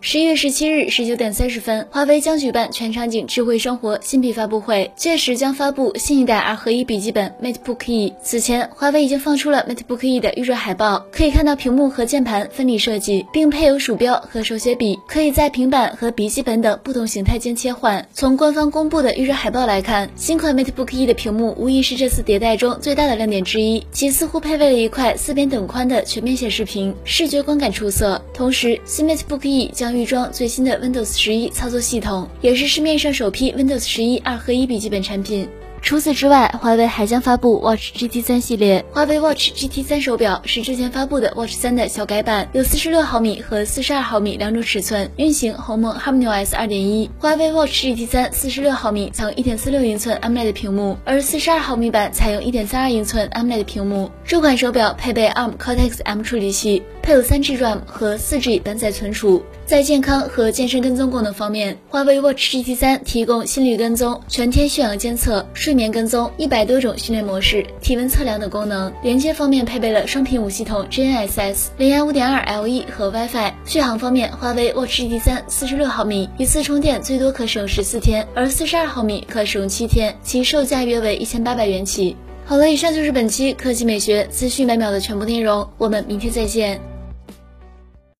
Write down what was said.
十一月十七日十九点三十分，华为将举办全场景智慧生活新品发布会，届时将发布新一代二合一笔记本 MateBook E。此前，华为已经放出了 MateBook E 的预热海报，可以看到屏幕和键盘分离设计，并配有鼠标和手写笔，可以在平板和笔记本等不同形态间切换。从官方公布的预热海报来看，新款 MateBook E 的屏幕无疑是这次迭代中最大的亮点之一，其似乎配备了一块四边等宽的全面显示屏，视觉观感出色。同时，新 MateBook E 将预装最新的 Windows 十一操作系统，也是市面上首批 Windows 十一二合一笔记本产品。除此之外，华为还将发布 Watch GT 三系列。华为 Watch GT 三手表是之前发布的 Watch 三的小改版，有四十六毫米和四十二毫米两种尺寸，运行鸿蒙 HarmonyOS 二点一。华为 Watch GT 三四十六毫米采用一点四六英寸 AMOLED 屏幕，而四十二毫米版采用一点三二英寸 AMOLED 屏幕。这款手表配备 ARM Cortex M 处理器，配有三 G RAM 和四 G 本载存储。在健康和健身跟踪功能方面，华为 Watch GT 三提供心率跟踪、全天血氧监测、睡眠跟踪、一百多种训练模式、体温测量等功能。连接方面配备了双频五系统 GNSS、蓝牙五点二 LE 和 WiFi。续航方面，华为 Watch GT 三四十六毫米，一次充电最多可使用十四天，而四十二毫米可使用七天，其售价约为一千八百元起。好了，以上就是本期科技美学资讯每秒的全部内容，我们明天再见。